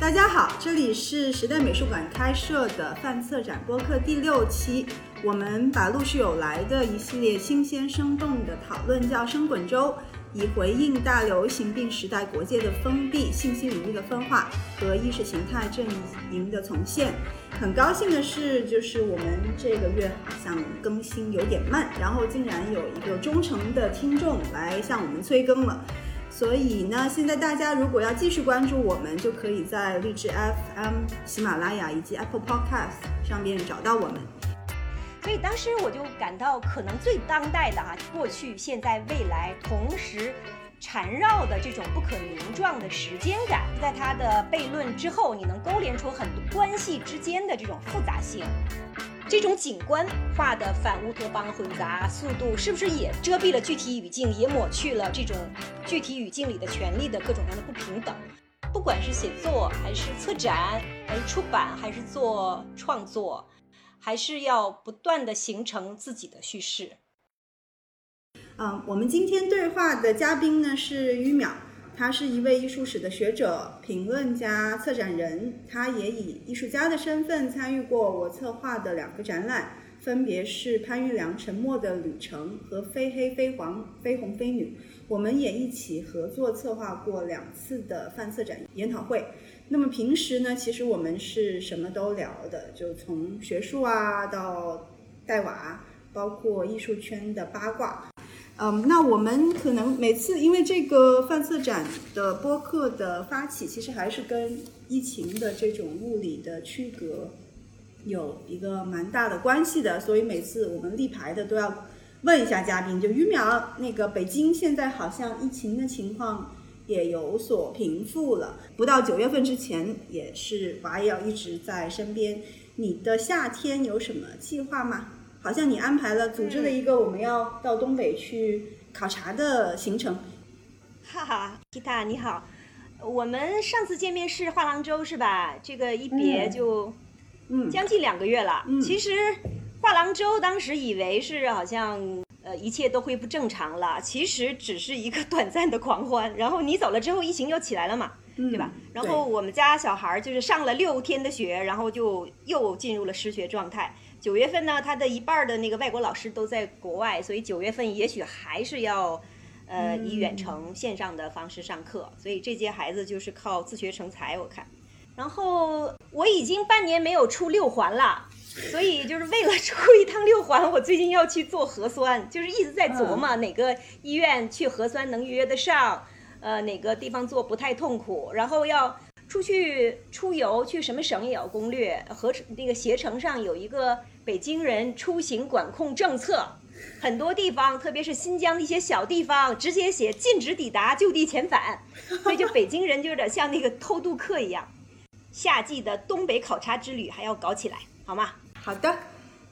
大家好，这里是时代美术馆开设的范策展播客第六期。我们把陆续有来的一系列新鲜生动的讨论叫“生滚粥”，以回应大流行病时代国界的封闭、信息领域的分化和意识形态阵营的重现。很高兴的是，就是我们这个月好像更新有点慢，然后竟然有一个忠诚的听众来向我们催更了。所以呢，现在大家如果要继续关注我们，就可以在荔枝 FM、喜马拉雅以及 Apple Podcast 上面找到我们。所以当时我就感到，可能最当代的啊，过去、现在、未来同时缠绕的这种不可名状的时间感，在它的悖论之后，你能勾连出很多关系之间的这种复杂性。这种景观化的反乌托邦混杂速度，是不是也遮蔽了具体语境，也抹去了这种具体语境里的权利的各种各样的不平等？不管是写作，还是策展，还是出版，还是做创作，还是要不断的形成自己的叙事。嗯，我们今天对话的嘉宾呢是于淼。他是一位艺术史的学者、评论家、策展人。他也以艺术家的身份参与过我策划的两个展览，分别是潘玉良《沉默的旅程》和《非黑非黄非红非女》。我们也一起合作策划过两次的泛策展研讨会。那么平时呢，其实我们是什么都聊的，就从学术啊到带娃，包括艺术圈的八卦。嗯，那我们可能每次因为这个范策展的播客的发起，其实还是跟疫情的这种物理的区隔有一个蛮大的关系的，所以每次我们立牌的都要问一下嘉宾，就于淼，那个北京现在好像疫情的情况也有所平复了，不到九月份之前也是娃也要一直在身边，你的夏天有什么计划吗？好像你安排了组织了一个我们要到东北去考察的行程。哈哈，Kita 你好，我们上次见面是画廊周是吧？这个一别就，嗯，将近两个月了。其实画廊周当时以为是好像呃一切都恢复正常了，其实只是一个短暂的狂欢。然后你走了之后，疫情又起来了嘛，对吧？然后我们家小孩就是上了六天的学，然后就又进入了失学状态。九月份呢，他的一半的那个外国老师都在国外，所以九月份也许还是要，呃，以远程线上的方式上课。所以这届孩子就是靠自学成才，我看。然后我已经半年没有出六环了，所以就是为了出一趟六环，我最近要去做核酸，就是一直在琢磨哪个医院去核酸能预约得上，呃，哪个地方做不太痛苦，然后要。出去出游去什么省也要攻略，和那个携程上有一个北京人出行管控政策，很多地方，特别是新疆的一些小地方，直接写禁止抵达，就地遣返，所以就北京人就有点像那个偷渡客一样。夏季的东北考察之旅还要搞起来，好吗？好的，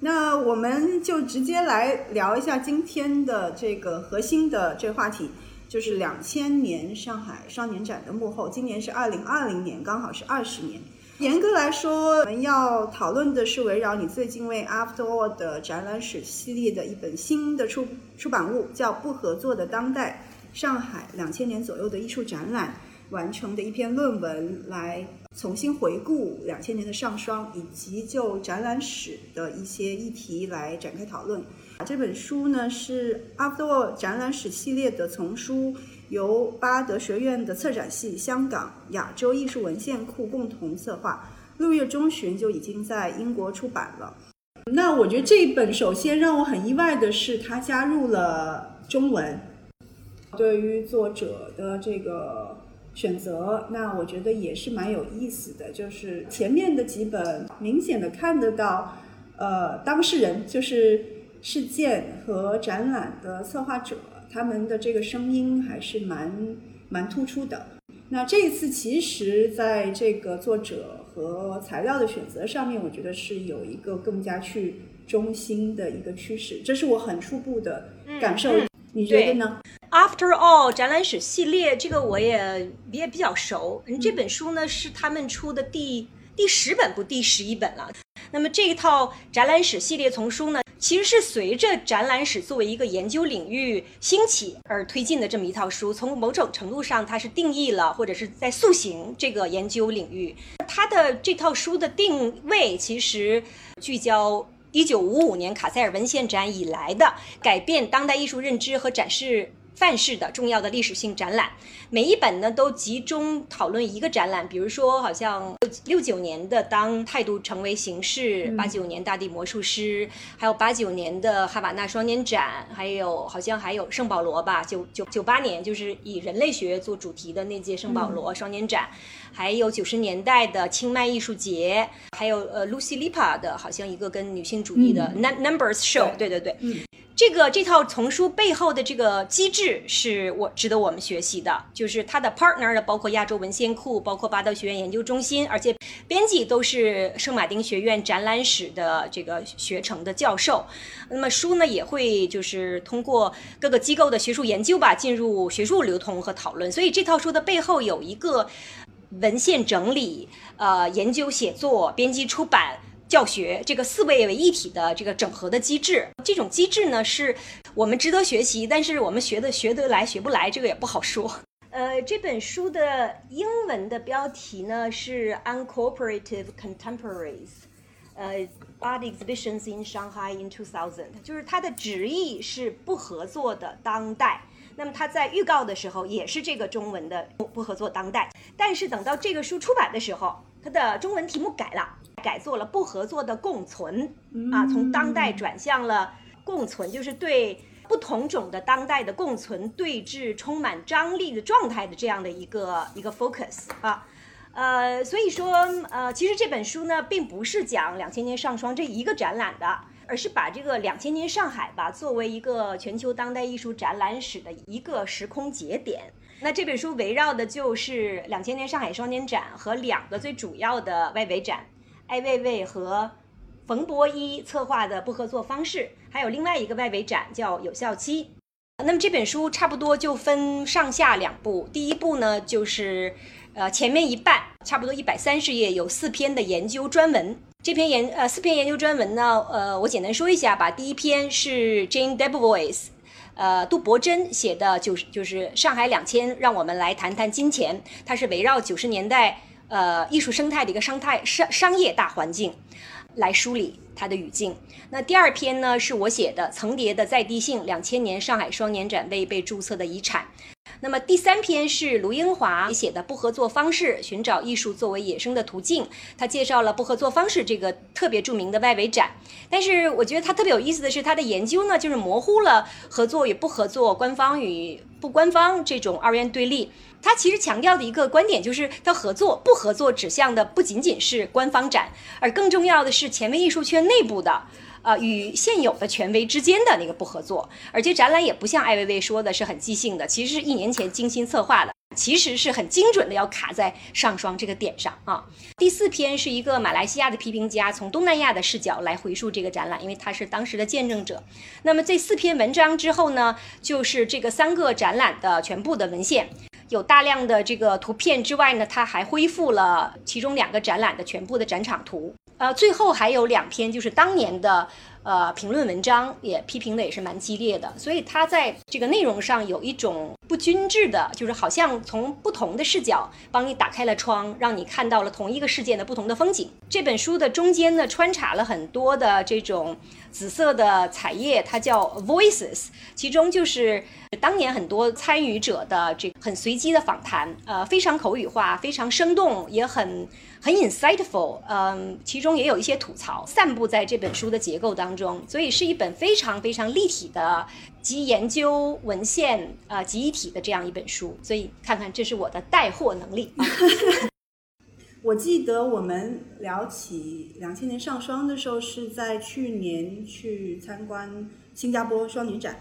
那我们就直接来聊一下今天的这个核心的这个话题。就是两千年上海少年展的幕后，今年是二零二零年，刚好是二十年。严格来说，我们要讨论的是围绕你最近为 After All 的展览史系列的一本新的出出版物，叫《不合作的当代：上海两千年左右的艺术展览》完成的一篇论文，来重新回顾两千年的上双，以及就展览史的一些议题来展开讨论。这本书呢是 After All 展览史系列的丛书，由巴德学院的策展系、香港亚洲艺术文献库共同策划，六月中旬就已经在英国出版了。那我觉得这一本首先让我很意外的是，它加入了中文。对于作者的这个选择，那我觉得也是蛮有意思的。就是前面的几本明显的看得到，呃，当事人就是。事件和展览的策划者，他们的这个声音还是蛮蛮突出的。那这一次，其实在这个作者和材料的选择上面，我觉得是有一个更加去中心的一个趋势，这是我很初步的感受。你觉得呢？After all，展览史系列这个我也也比较熟。这本书呢是他们出的第第十本不第十一本了。那么这一套展览史系列丛书呢，其实是随着展览史作为一个研究领域兴起而推进的这么一套书。从某种程度上，它是定义了或者是在塑形这个研究领域。它的这套书的定位其实聚焦一九五五年卡塞尔文献展以来的改变当代艺术认知和展示。范式的重要的历史性展览，每一本呢都集中讨论一个展览，比如说好像六九年的《当态度成为形式》，八九年《大地魔术师》，还有八九年的哈瓦那双年展，还有好像还有圣保罗吧，九九九八年就是以人类学做主题的那届圣保罗双年展，还有九十年代的清迈艺术节，还有呃 Lucy Lipa 的好像一个跟女性主义的 Numbers Show，对。对对。这个这套丛书背后的这个机制是我值得我们学习的，就是它的 partner 的包括亚洲文献库，包括巴道学院研究中心，而且编辑都是圣马丁学院展览史的这个学程的教授。那么书呢也会就是通过各个机构的学术研究吧，进入学术流通和讨论。所以这套书的背后有一个文献整理、呃研究写作、编辑出版。教学这个四位为一体的这个整合的机制，这种机制呢是我们值得学习，但是我们学的学得来学不来，这个也不好说。呃，这本书的英文的标题呢是 Uncooperative Contemporaries，呃，Art Exhibitions in Shanghai in 2000，就是它的直译是不合作的当代。那么它在预告的时候也是这个中文的不合作当代，但是等到这个书出版的时候，它的中文题目改了。改做了不合作的共存啊，从当代转向了共存，就是对不同种的当代的共存对峙充满张力的状态的这样的一个一个 focus 啊，呃，所以说呃，其实这本书呢，并不是讲两千年上双这一个展览的，而是把这个两千年上海吧作为一个全球当代艺术展览史的一个时空节点。那这本书围绕的就是两千年上海双年展和两个最主要的外围展。艾未未和冯博一策划的不合作方式，还有另外一个外围展叫有效期。那么这本书差不多就分上下两部，第一部呢就是呃前面一半，差不多一百三十页，有四篇的研究专文。这篇研呃四篇研究专文呢，呃我简单说一下吧。第一篇是 Jane Debois，呃杜伯珍写的，就是就是上海两千，让我们来谈谈金钱。它是围绕九十年代。呃，艺术生态的一个生态商商业大环境，来梳理它的语境。那第二篇呢，是我写的《层叠的在地性：两千年上海双年展未被注册的遗产》。那么第三篇是卢英华写的《不合作方式：寻找艺术作为野生的途径》，他介绍了不合作方式这个特别著名的外围展。但是我觉得他特别有意思的是，他的研究呢，就是模糊了合作与不合作、官方与不官方这种二元对立。他其实强调的一个观点就是，他合作不合作指向的不仅仅是官方展，而更重要的是前卫艺术圈内部的。呃，与现有的权威之间的那个不合作，而且展览也不像艾薇薇说的是很即兴的，其实是一年前精心策划的，其实是很精准的要卡在上双这个点上啊。第四篇是一个马来西亚的批评家从东南亚的视角来回溯这个展览，因为他是当时的见证者。那么这四篇文章之后呢，就是这个三个展览的全部的文献，有大量的这个图片之外呢，他还恢复了其中两个展览的全部的展场图。呃，最后还有两篇，就是当年的呃评论文章，也批评的也是蛮激烈的，所以他在这个内容上有一种不均质的，就是好像从不同的视角帮你打开了窗，让你看到了同一个事件的不同的风景。这本书的中间呢，穿插了很多的这种紫色的彩页，它叫 Voices，其中就是当年很多参与者的这很随机的访谈，呃，非常口语化，非常生动，也很。很 insightful，嗯，其中也有一些吐槽散布在这本书的结构当中，所以是一本非常非常立体的集研究文献啊集一体的这样一本书。所以看看这是我的带货能力。我记得我们聊起两千年上双的时候，是在去年去参观新加坡双年展，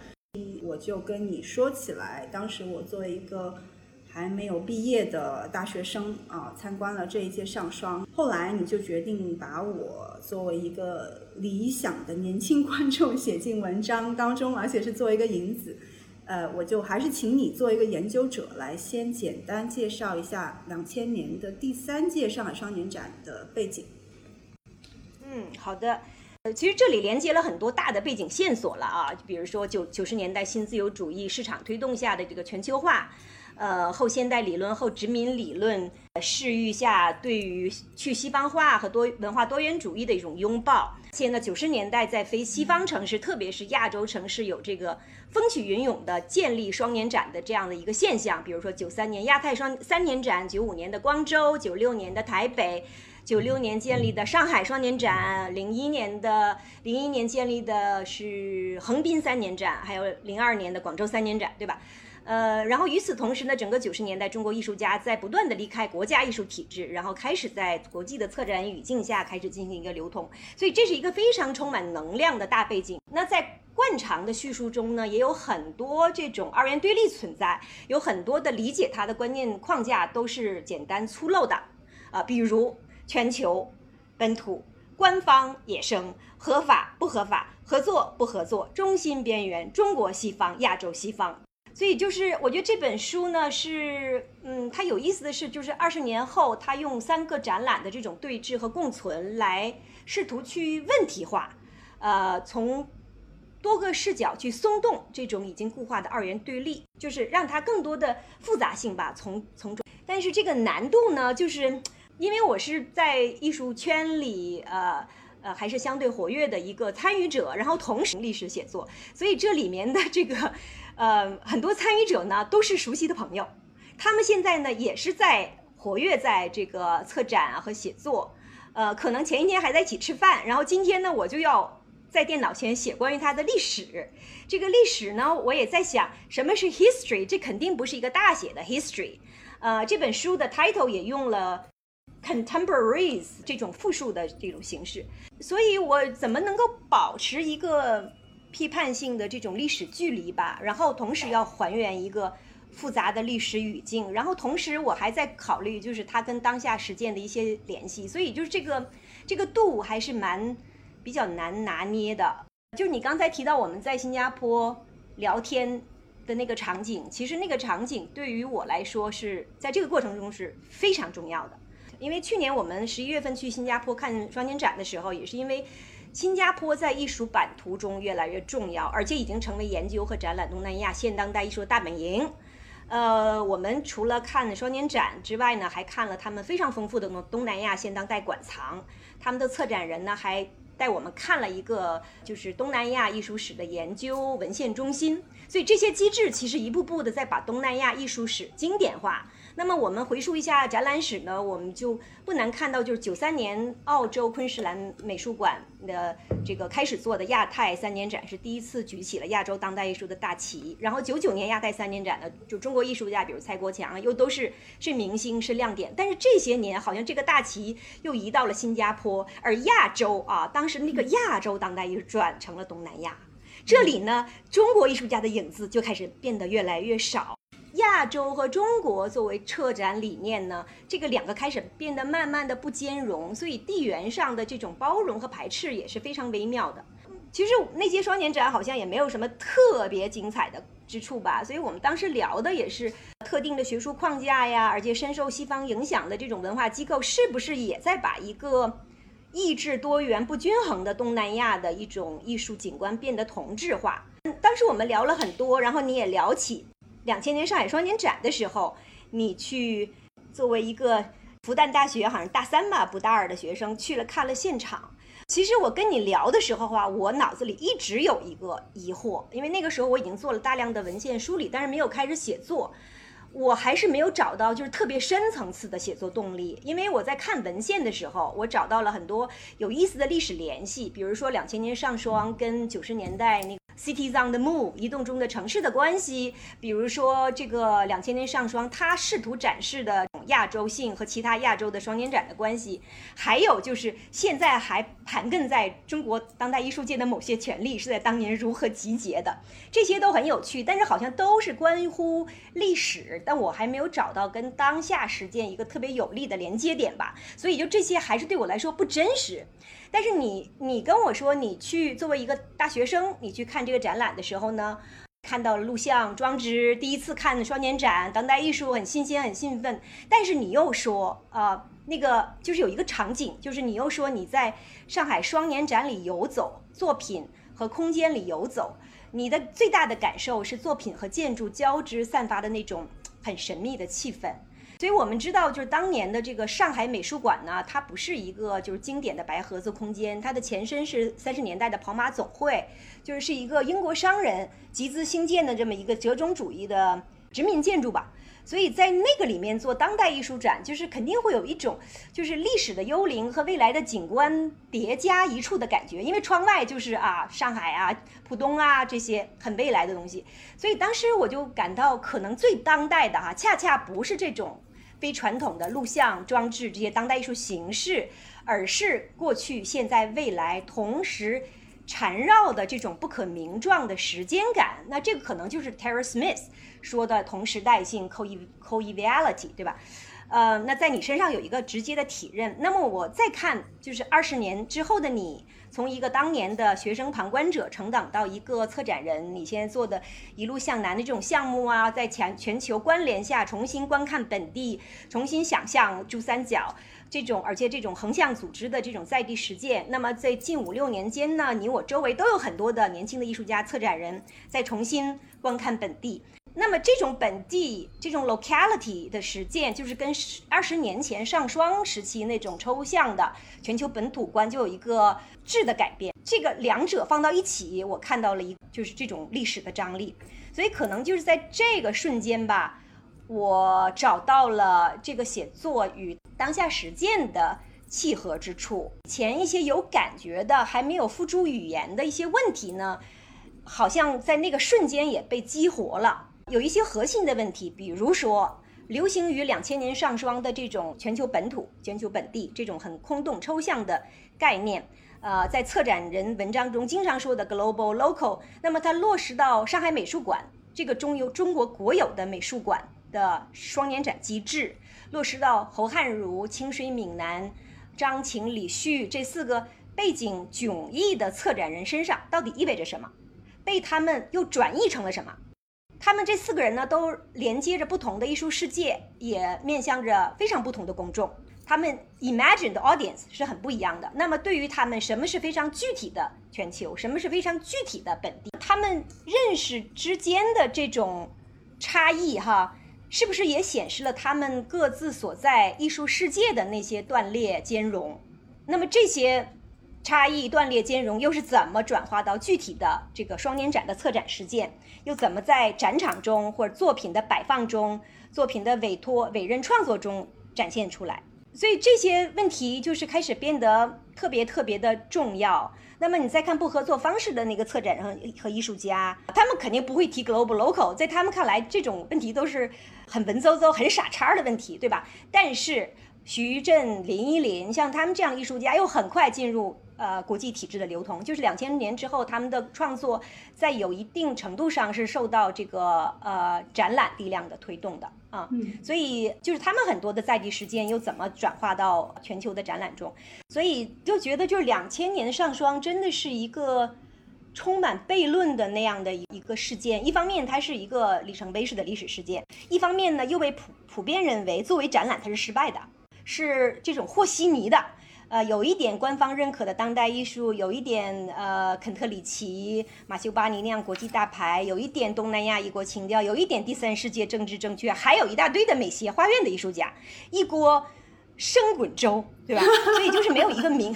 我就跟你说起来，当时我作为一个。还没有毕业的大学生啊，参观了这一届上双。后来你就决定把我作为一个理想的年轻观众写进文章当中，而且是作为一个引子。呃，我就还是请你做一个研究者，来先简单介绍一下两千年的第三届上海双年展的背景。嗯，好的。呃，其实这里连接了很多大的背景线索了啊，比如说九九十年代新自由主义市场推动下的这个全球化。呃，后现代理论、后殖民理论视域下，对于去西方化和多文化多元主义的一种拥抱。现在九十年代在非西方城市，特别是亚洲城市，有这个风起云涌的建立双年展的这样的一个现象。比如说九三年亚太双三年展，九五年的光州，九六年的台北，九六年建立的上海双年展，零一年的零一年建立的是横滨三年展，还有零二年的广州三年展，对吧？呃，然后与此同时呢，整个九十年代，中国艺术家在不断的离开国家艺术体制，然后开始在国际的策展语境下开始进行一个流通，所以这是一个非常充满能量的大背景。那在惯常的叙述中呢，也有很多这种二元对立存在，有很多的理解它的观念框架都是简单粗陋的啊，比如全球、本土、官方、野生、合法不合法、合作不合作、中心边缘、中国西方、亚洲西方。所以就是我觉得这本书呢是，嗯，它有意思的是，就是二十年后，它用三个展览的这种对峙和共存来试图去问题化，呃，从多个视角去松动这种已经固化的二元对立，就是让它更多的复杂性吧，从从中。但是这个难度呢，就是因为我是在艺术圈里，呃呃，还是相对活跃的一个参与者，然后同时历史写作，所以这里面的这个。呃，很多参与者呢都是熟悉的朋友，他们现在呢也是在活跃在这个策展啊和写作，呃，可能前一天还在一起吃饭，然后今天呢我就要在电脑前写关于它的历史。这个历史呢，我也在想什么是 history，这肯定不是一个大写的 history。呃，这本书的 title 也用了 contemporaries 这种复数的这种形式，所以我怎么能够保持一个？批判性的这种历史距离吧，然后同时要还原一个复杂的历史语境，然后同时我还在考虑就是它跟当下实践的一些联系，所以就是这个这个度还是蛮比较难拿捏的。就是你刚才提到我们在新加坡聊天的那个场景，其实那个场景对于我来说是在这个过程中是非常重要的，因为去年我们十一月份去新加坡看双年展的时候，也是因为。新加坡在艺术版图中越来越重要，而且已经成为研究和展览东南亚现当代艺术的大本营。呃，我们除了看双年展之外呢，还看了他们非常丰富的东东南亚现当代馆藏。他们的策展人呢，还带我们看了一个就是东南亚艺术史的研究文献中心。所以这些机制其实一步步的在把东南亚艺术史经典化。那么我们回溯一下展览史呢，我们就不难看到，就是九三年澳洲昆士兰美术馆的这个开始做的亚太三年展是第一次举起了亚洲当代艺术的大旗。然后九九年亚太三年展呢，就中国艺术家，比如蔡国强，又都是是明星是亮点。但是这些年好像这个大旗又移到了新加坡，而亚洲啊，当时那个亚洲当代艺术转成了东南亚，这里呢，中国艺术家的影子就开始变得越来越少。亚洲和中国作为策展理念呢，这个两个开始变得慢慢的不兼容，所以地缘上的这种包容和排斥也是非常微妙的。其实那些双年展好像也没有什么特别精彩的之处吧，所以我们当时聊的也是特定的学术框架呀，而且深受西方影响的这种文化机构是不是也在把一个意志多元不均衡的东南亚的一种艺术景观变得同质化？当时我们聊了很多，然后你也聊起。两千年上海双年展的时候，你去作为一个复旦大学好像大三吧，不大二的学生去了看了现场。其实我跟你聊的时候话，我脑子里一直有一个疑惑，因为那个时候我已经做了大量的文献梳理，但是没有开始写作，我还是没有找到就是特别深层次的写作动力。因为我在看文献的时候，我找到了很多有意思的历史联系，比如说两千年上双跟九十年代那个。Cities on the Move，移动中的城市的关系，比如说这个两千年上双，它试图展示的亚洲性和其他亚洲的双年展的关系，还有就是现在还盘根在中国当代艺术界的某些权利是在当年如何集结的，这些都很有趣，但是好像都是关乎历史，但我还没有找到跟当下实践一个特别有力的连接点吧，所以就这些还是对我来说不真实。但是你，你跟我说，你去作为一个大学生，你去看这个展览的时候呢，看到了录像装置，第一次看双年展，当代艺术很新鲜，很兴奋。但是你又说，呃，那个就是有一个场景，就是你又说你在上海双年展里游走，作品和空间里游走，你的最大的感受是作品和建筑交织散发的那种很神秘的气氛。所以我们知道，就是当年的这个上海美术馆呢，它不是一个就是经典的白盒子空间，它的前身是三十年代的跑马总会，就是是一个英国商人集资兴建的这么一个折中主义的殖民建筑吧。所以在那个里面做当代艺术展，就是肯定会有一种就是历史的幽灵和未来的景观叠加一处的感觉，因为窗外就是啊上海啊浦东啊这些很未来的东西。所以当时我就感到，可能最当代的哈，恰恰不是这种。非传统的录像装置这些当代艺术形式，而是过去、现在、未来同时缠绕的这种不可名状的时间感。那这个可能就是 Terry Smith 说的同时代性 （coevality），对吧？呃，那在你身上有一个直接的体认。那么我再看，就是二十年之后的你。从一个当年的学生旁观者成长到一个策展人，你现在做的一路向南的这种项目啊，在全全球关联下重新观看本地，重新想象珠三角这种，而且这种横向组织的这种在地实践。那么在近五六年间呢，你我周围都有很多的年轻的艺术家、策展人在重新观看本地。那么这种本地这种 locality 的实践，就是跟二十年前上双时期那种抽象的全球本土观就有一个质的改变。这个两者放到一起，我看到了一就是这种历史的张力。所以可能就是在这个瞬间吧，我找到了这个写作与当下实践的契合之处。前一些有感觉的还没有付诸语言的一些问题呢，好像在那个瞬间也被激活了。有一些核心的问题，比如说流行于两千年上双的这种全球本土、全球本地这种很空洞抽象的概念，呃，在策展人文章中经常说的 global local，那么它落实到上海美术馆这个中由中国国有的美术馆的双年展机制，落实到侯汉儒、清水闽南、张晴、李旭这四个背景迥异的策展人身上，到底意味着什么？被他们又转译成了什么？他们这四个人呢，都连接着不同的艺术世界，也面向着非常不同的公众。他们 imagine 的 audience 是很不一样的。那么，对于他们，什么是非常具体的全球？什么是非常具体的本地？他们认识之间的这种差异，哈，是不是也显示了他们各自所在艺术世界的那些断裂兼容？那么这些。差异断裂兼容，又是怎么转化到具体的这个双年展的策展实践？又怎么在展场中或者作品的摆放中、作品的委托、委任创作中展现出来？所以这些问题就是开始变得特别特别的重要。那么你再看不合作方式的那个策展人和艺术家，他们肯定不会提 global local，在他们看来，这种问题都是很文绉绉、很傻叉的问题，对吧？但是徐震、林依林，像他们这样的艺术家，又很快进入。呃，国际体制的流通，就是两千年之后，他们的创作在有一定程度上是受到这个呃展览力量的推动的啊，所以就是他们很多的在地实践又怎么转化到全球的展览中，所以就觉得就是两千年上双真的是一个充满悖论的那样的一个事件，一方面它是一个里程碑式的历史事件，一方面呢又被普普遍认为作为展览它是失败的，是这种和稀泥的。呃，有一点官方认可的当代艺术，有一点呃肯特里奇、马修巴尼那样国际大牌，有一点东南亚异国情调，有一点第三世界政治正确，还有一大堆的美协花院的艺术家，一锅生滚粥，对吧？所以就是没有一个明，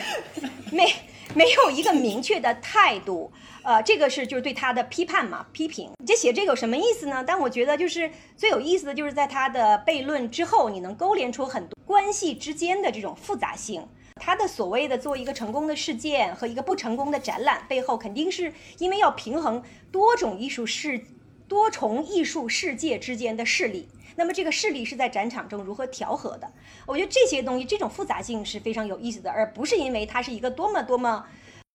没没有一个明确的态度，呃，这个是就是对他的批判嘛，批评。这写这个有什么意思呢？但我觉得就是最有意思的就是在他的悖论之后，你能勾连出很多关系之间的这种复杂性。他的所谓的做一个成功的事件和一个不成功的展览背后，肯定是因为要平衡多种艺术世、多重艺术世界之间的势力。那么这个势力是在展场中如何调和的？我觉得这些东西这种复杂性是非常有意思的，而不是因为它是一个多么多么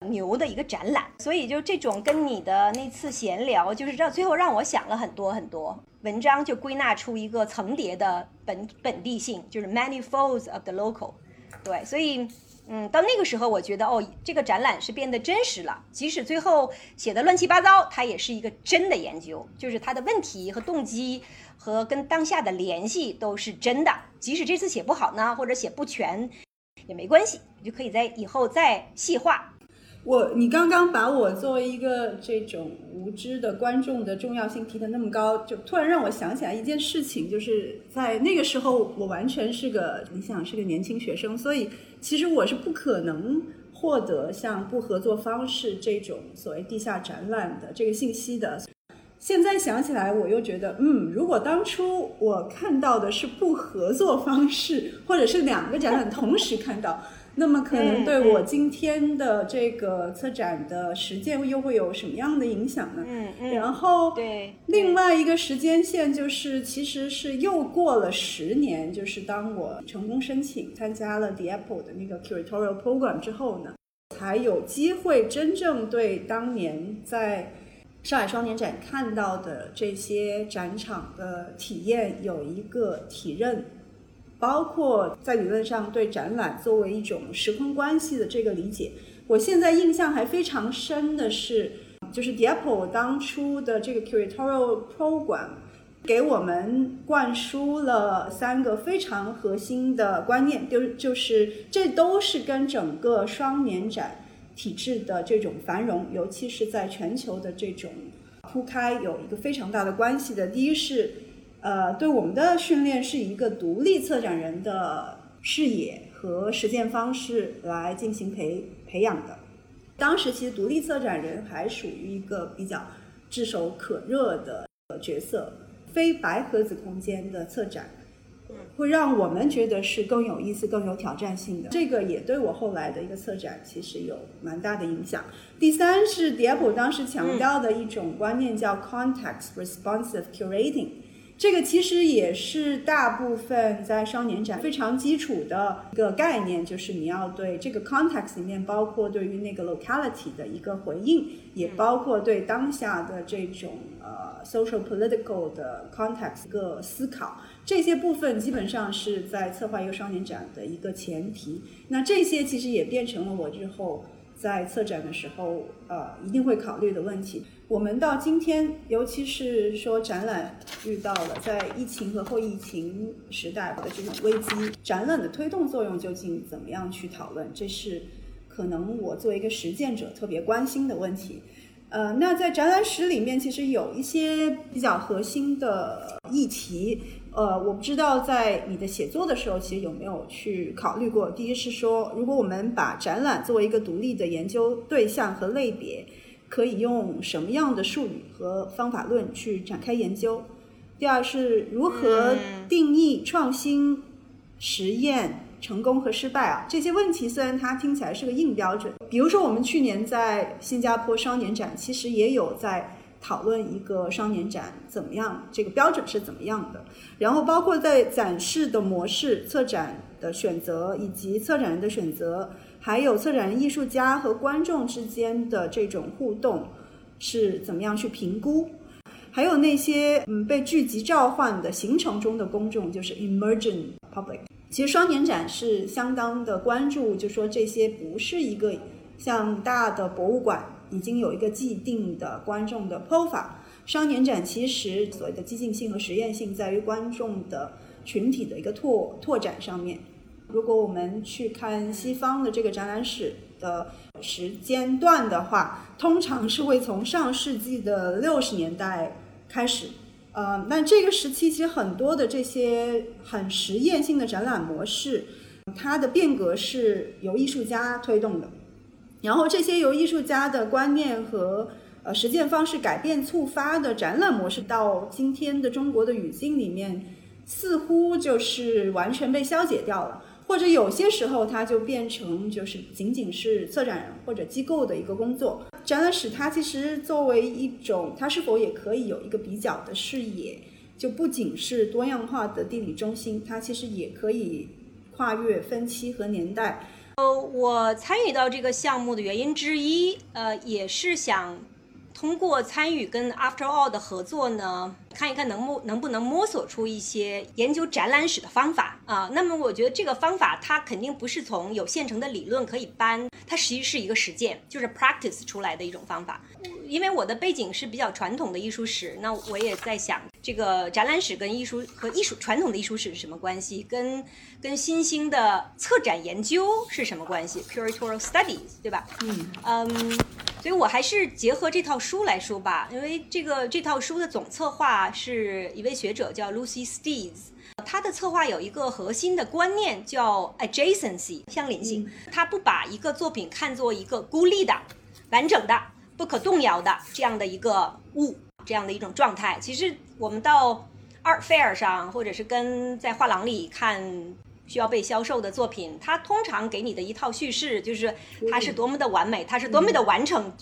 牛的一个展览。所以就这种跟你的那次闲聊，就是让最后让我想了很多很多文章，就归纳出一个层叠的本本地性，就是 many folds of the local。对，所以嗯，到那个时候，我觉得哦，这个展览是变得真实了。即使最后写的乱七八糟，它也是一个真的研究，就是它的问题和动机和跟当下的联系都是真的。即使这次写不好呢，或者写不全，也没关系，就可以在以后再细化。我，你刚刚把我作为一个这种无知的观众的重要性提得那么高，就突然让我想起来一件事情，就是在那个时候，我完全是个，你想是个年轻学生，所以其实我是不可能获得像不合作方式这种所谓地下展览的这个信息的。现在想起来，我又觉得，嗯，如果当初我看到的是不合作方式，或者是两个展览同时看到。那么可能对我今天的这个策展的实践又会有什么样的影响呢？嗯嗯。然后对另外一个时间线就是，其实是又过了十年，就是当我成功申请参加了 The Apple 的那个 curatorial program 之后呢，才有机会真正对当年在上海双年展看到的这些展场的体验有一个体认。包括在理论上对展览作为一种时空关系的这个理解，我现在印象还非常深的是，就是 Apple 当初的这个 curatorial program 给我们灌输了三个非常核心的观念，就就是这都是跟整个双年展体制的这种繁荣，尤其是在全球的这种铺开有一个非常大的关系的。第一是。呃，对我们的训练是一个独立策展人的视野和实践方式来进行培培养的。当时其实独立策展人还属于一个比较炙手可热的角色，非白盒子空间的策展，会让我们觉得是更有意思、更有挑战性的。这个也对我后来的一个策展其实有蛮大的影响。第三是迪普当时强调的一种观念，叫 context responsive curating。这个其实也是大部分在少年展非常基础的一个概念，就是你要对这个 context 里面包括对于那个 locality 的一个回应，也包括对当下的这种呃 social political 的 context 一个思考。这些部分基本上是在策划一个少年展的一个前提。那这些其实也变成了我日后。在策展的时候，呃，一定会考虑的问题。我们到今天，尤其是说展览遇到了在疫情和后疫情时代的这种危机，展览的推动作用究竟怎么样去讨论？这是可能我作为一个实践者特别关心的问题。呃，那在展览史里面，其实有一些比较核心的议题。呃，我不知道在你的写作的时候，其实有没有去考虑过。第一是说，如果我们把展览作为一个独立的研究对象和类别，可以用什么样的术语和方法论去展开研究？第二是如何定义创新、实验、成功和失败啊？这些问题虽然它听起来是个硬标准，比如说我们去年在新加坡双年展，其实也有在。讨论一个双年展怎么样，这个标准是怎么样的，然后包括在展示的模式、策展的选择以及策展人的选择，还有策展人、艺术家和观众之间的这种互动是怎么样去评估，还有那些嗯被聚集召唤的行程中的公众，就是 emerging public。其实双年展是相当的关注，就说这些不是一个像大的博物馆。已经有一个既定的观众的 profile，。双年展其实所谓的激进性和实验性在于观众的群体的一个拓拓展上面。如果我们去看西方的这个展览史的时间段的话，通常是会从上世纪的六十年代开始。呃，那这个时期其实很多的这些很实验性的展览模式，它的变革是由艺术家推动的。然后这些由艺术家的观念和呃实践方式改变触发的展览模式，到今天的中国的语境里面，似乎就是完全被消解掉了，或者有些时候它就变成就是仅仅是策展人或者机构的一个工作。展览史它其实作为一种，它是否也可以有一个比较的视野，就不仅是多样化的地理中心，它其实也可以跨越分期和年代。我参与到这个项目的原因之一，呃，也是想通过参与跟 After All 的合作呢，看一看能摸能不能摸索出一些研究展览史的方法啊。那么我觉得这个方法它肯定不是从有现成的理论可以搬，它实际是一个实践，就是 practice 出来的一种方法。因为我的背景是比较传统的艺术史，那我也在想，这个展览史跟艺术和艺术传统的艺术史是什么关系？跟跟新兴的策展研究是什么关系？Curatorial Studies，对吧？嗯嗯。所以我还是结合这套书来说吧，因为这个这套书的总策划是一位学者叫 Lucy Stees，他的策划有一个核心的观念叫 adjacency 相邻性，他不把一个作品看作一个孤立的、完整的、不可动摇的这样的一个物，这样的一种状态。其实我们到 art fair 上，或者是跟在画廊里看。需要被销售的作品，它通常给你的一套叙事就是它是多么的完美，它是多么的完成。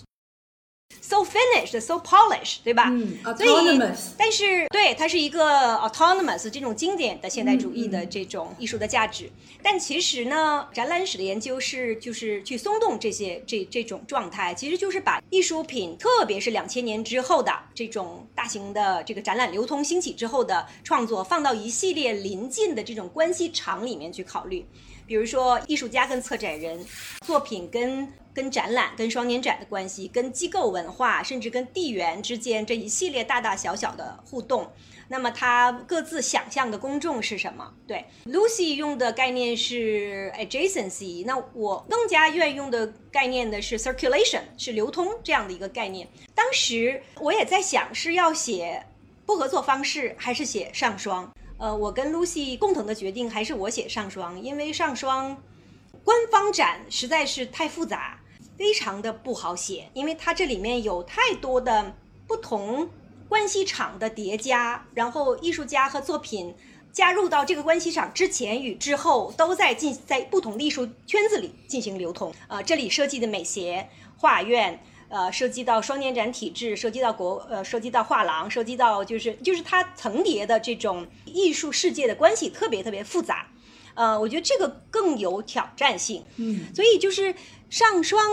So finished, so polished，对吧？嗯，autonomous。但是，对，它是一个 autonomous 这种经典的现代主义的这种艺术的价值。但其实呢，展览史的研究是就是去松动这些这这种状态，其实就是把艺术品，特别是两千年之后的这种大型的这个展览流通兴起之后的创作，放到一系列临近的这种关系场里面去考虑。比如说，艺术家跟策展人，作品跟。跟展览、跟双年展的关系，跟机构文化，甚至跟地缘之间这一系列大大小小的互动，那么他各自想象的公众是什么？对，Lucy 用的概念是 adjacency，那我更加愿意用的概念呢是 circulation，是流通这样的一个概念。当时我也在想是要写不合作方式，还是写上双？呃，我跟 Lucy 共同的决定还是我写上双，因为上双官方展实在是太复杂。非常的不好写，因为它这里面有太多的不同关系场的叠加，然后艺术家和作品加入到这个关系场之前与之后，都在进在不同的艺术圈子里进行流通。啊，这里涉及的美协、画院，呃，涉及到双年展体制，涉及到国，呃，涉及到画廊，涉及到就是就是它层叠的这种艺术世界的关系特别特别复杂。呃，我觉得这个更有挑战性。嗯，所以就是上双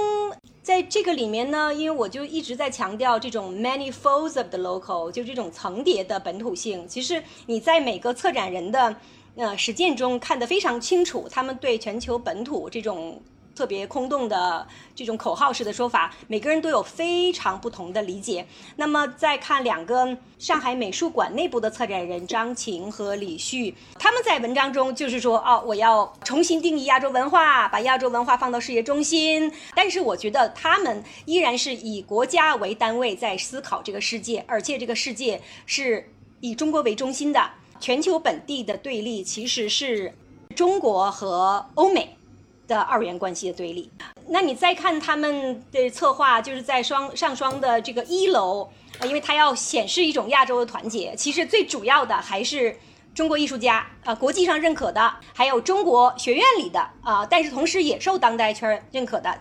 在这个里面呢，因为我就一直在强调这种 many folds of the local，就这种层叠的本土性。其实你在每个策展人的呃实践中看得非常清楚，他们对全球本土这种。特别空洞的这种口号式的说法，每个人都有非常不同的理解。那么再看两个上海美术馆内部的策展人张晴和李旭，他们在文章中就是说，哦，我要重新定义亚洲文化，把亚洲文化放到事业中心。但是我觉得他们依然是以国家为单位在思考这个世界，而且这个世界是以中国为中心的。全球本地的对立其实是中国和欧美。的二元关系的对立，那你再看他们的策划，就是在双上双的这个一楼，因为它要显示一种亚洲的团结。其实最主要的还是中国艺术家啊，国际上认可的，还有中国学院里的啊，但是同时也受当代圈认可的。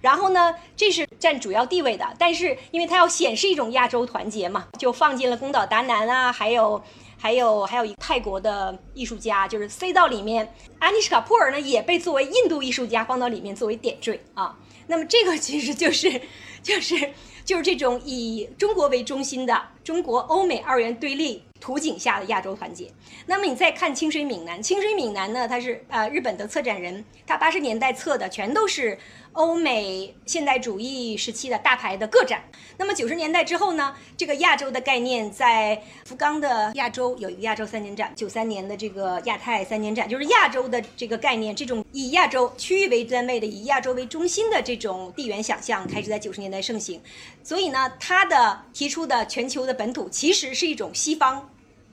然后呢，这是占主要地位的，但是因为它要显示一种亚洲团结嘛，就放进了宫岛达南啊，还有。还有还有一泰国的艺术家，就是塞到里面。安妮什卡普尔呢，也被作为印度艺术家放到里面作为点缀啊。那么这个其实就是，就是就是这种以中国为中心的中国欧美二元对立图景下的亚洲团结。那么你再看清水闽南，清水闽南呢，他是呃日本的策展人，他八十年代策的全都是。欧美现代主义时期的大牌的个展，那么九十年代之后呢？这个亚洲的概念在福冈的亚洲有一个亚洲三年展，九三年的这个亚太三年展，就是亚洲的这个概念，这种以亚洲区域为单位的、以亚洲为中心的这种地缘想象，开始在九十年代盛行。所以呢，他的提出的全球的本土，其实是一种西方。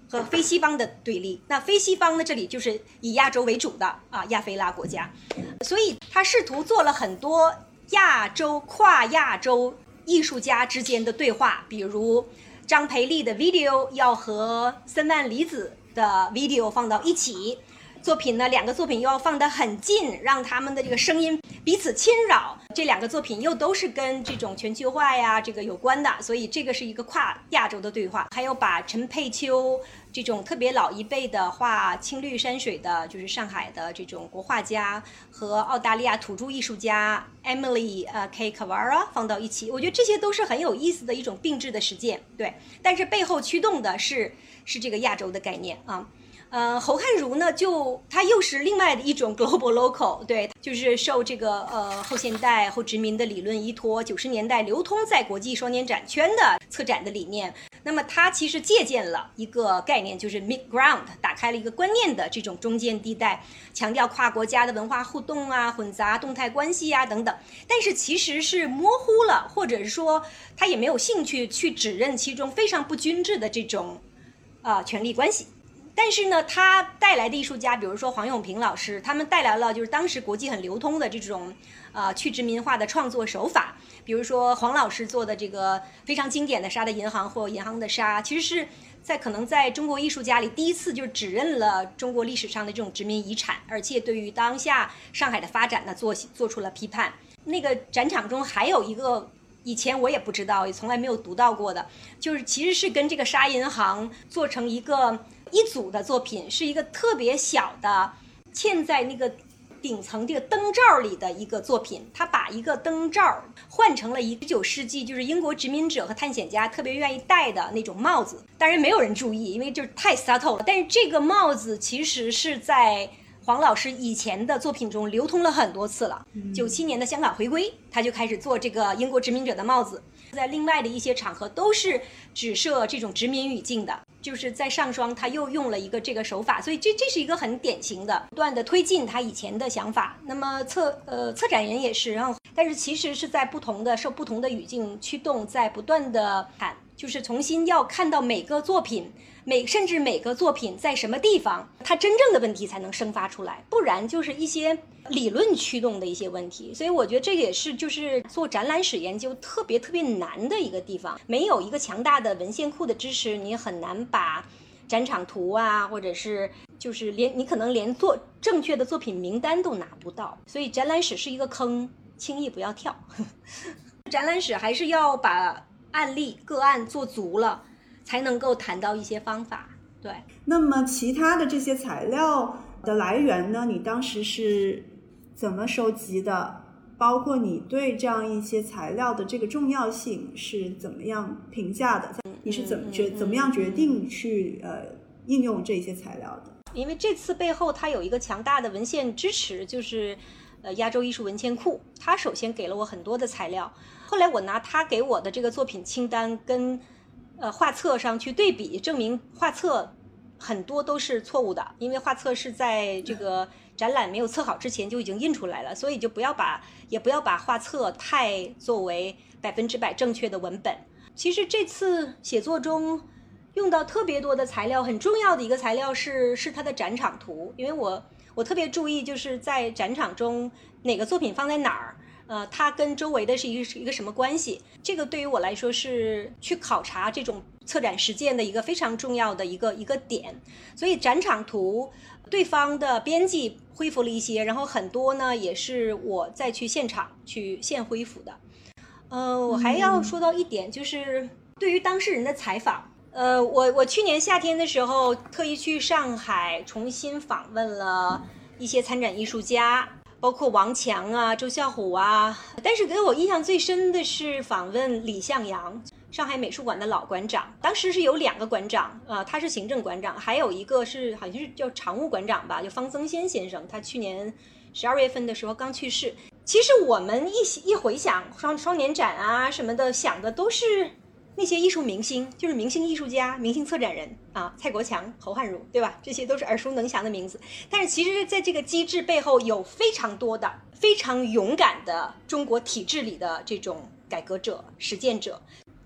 和非西方的对立，那非西方呢？这里就是以亚洲为主的啊，亚非拉国家，所以他试图做了很多亚洲跨亚洲艺术家之间的对话，比如张培丽的 video 要和森万里子的 video 放到一起，作品呢，两个作品又要放得很近，让他们的这个声音彼此侵扰。这两个作品又都是跟这种全球化呀这个有关的，所以这个是一个跨亚洲的对话。还有把陈佩秋这种特别老一辈的画青绿山水的，就是上海的这种国画家和澳大利亚土著艺术家 Emily 呃 K Cavara 放到一起，我觉得这些都是很有意思的一种并置的实践。对，但是背后驱动的是是这个亚洲的概念啊。呃，侯汉儒呢，就他又是另外的一种 global local，对，就是受这个呃后现代后殖民的理论依托，九十年代流通在国际双年展圈的策展的理念。那么他其实借鉴了一个概念，就是 mid ground，打开了一个观念的这种中间地带，强调跨国家的文化互动啊、混杂动态关系啊等等。但是其实是模糊了，或者是说他也没有兴趣去指认其中非常不均质的这种啊权力关系。但是呢，他带来的艺术家，比如说黄永平老师，他们带来了就是当时国际很流通的这种，呃，去殖民化的创作手法。比如说黄老师做的这个非常经典的《沙的银行》或《银行的沙》，其实是在可能在中国艺术家里第一次就指认了中国历史上的这种殖民遗产，而且对于当下上海的发展呢，做做出了批判。那个展场中还有一个以前我也不知道，也从来没有读到过的，就是其实是跟这个沙银行做成一个。一组的作品是一个特别小的嵌在那个顶层这个灯罩里的一个作品，他把一个灯罩换成了一九世纪就是英国殖民者和探险家特别愿意戴的那种帽子，当然没有人注意，因为就是太 subtle 了。但是这个帽子其实是在黄老师以前的作品中流通了很多次了。九七年的香港回归，他就开始做这个英国殖民者的帽子，在另外的一些场合都是只设这种殖民语境的。就是在上双，他又用了一个这个手法，所以这这是一个很典型的不断的推进他以前的想法。那么策呃策展人也是，然后但是其实是在不同的受不同的语境驱动，在不断的看，就是重新要看到每个作品。每甚至每个作品在什么地方，它真正的问题才能生发出来，不然就是一些理论驱动的一些问题。所以我觉得这也是就是做展览史研究特别特别难的一个地方。没有一个强大的文献库的支持，你很难把展场图啊，或者是就是连你可能连做正确的作品名单都拿不到。所以展览史是一个坑，轻易不要跳。展览史还是要把案例个案做足了。才能够谈到一些方法，对。那么其他的这些材料的来源呢？你当时是怎么收集的？包括你对这样一些材料的这个重要性是怎么样评价的？你是怎么决怎么样决定去呃应用这些材料的？因为这次背后它有一个强大的文献支持，就是呃亚洲艺术文献库，它首先给了我很多的材料，后来我拿它给我的这个作品清单跟。呃，画册上去对比，证明画册很多都是错误的，因为画册是在这个展览没有测好之前就已经印出来了，所以就不要把也不要把画册太作为百分之百正确的文本。其实这次写作中用到特别多的材料，很重要的一个材料是是它的展场图，因为我我特别注意就是在展场中哪个作品放在哪儿。呃，它跟周围的是一个是一个什么关系？这个对于我来说是去考察这种策展实践的一个非常重要的一个一个点。所以展场图，对方的编辑恢复了一些，然后很多呢也是我再去现场去现恢复的。呃，我还要说到一点，就是对于当事人的采访。呃，我我去年夏天的时候特意去上海重新访问了一些参展艺术家。包括王强啊、周啸虎啊，但是给我印象最深的是访问李向阳，上海美术馆的老馆长。当时是有两个馆长，呃，他是行政馆长，还有一个是好像是叫常务馆长吧，就方增先先生。他去年十二月份的时候刚去世。其实我们一一回想双双年展啊什么的，想的都是。那些艺术明星就是明星艺术家、明星策展人啊，蔡国强、侯汉儒，对吧？这些都是耳熟能详的名字。但是其实，在这个机制背后，有非常多的、非常勇敢的中国体制里的这种改革者、实践者。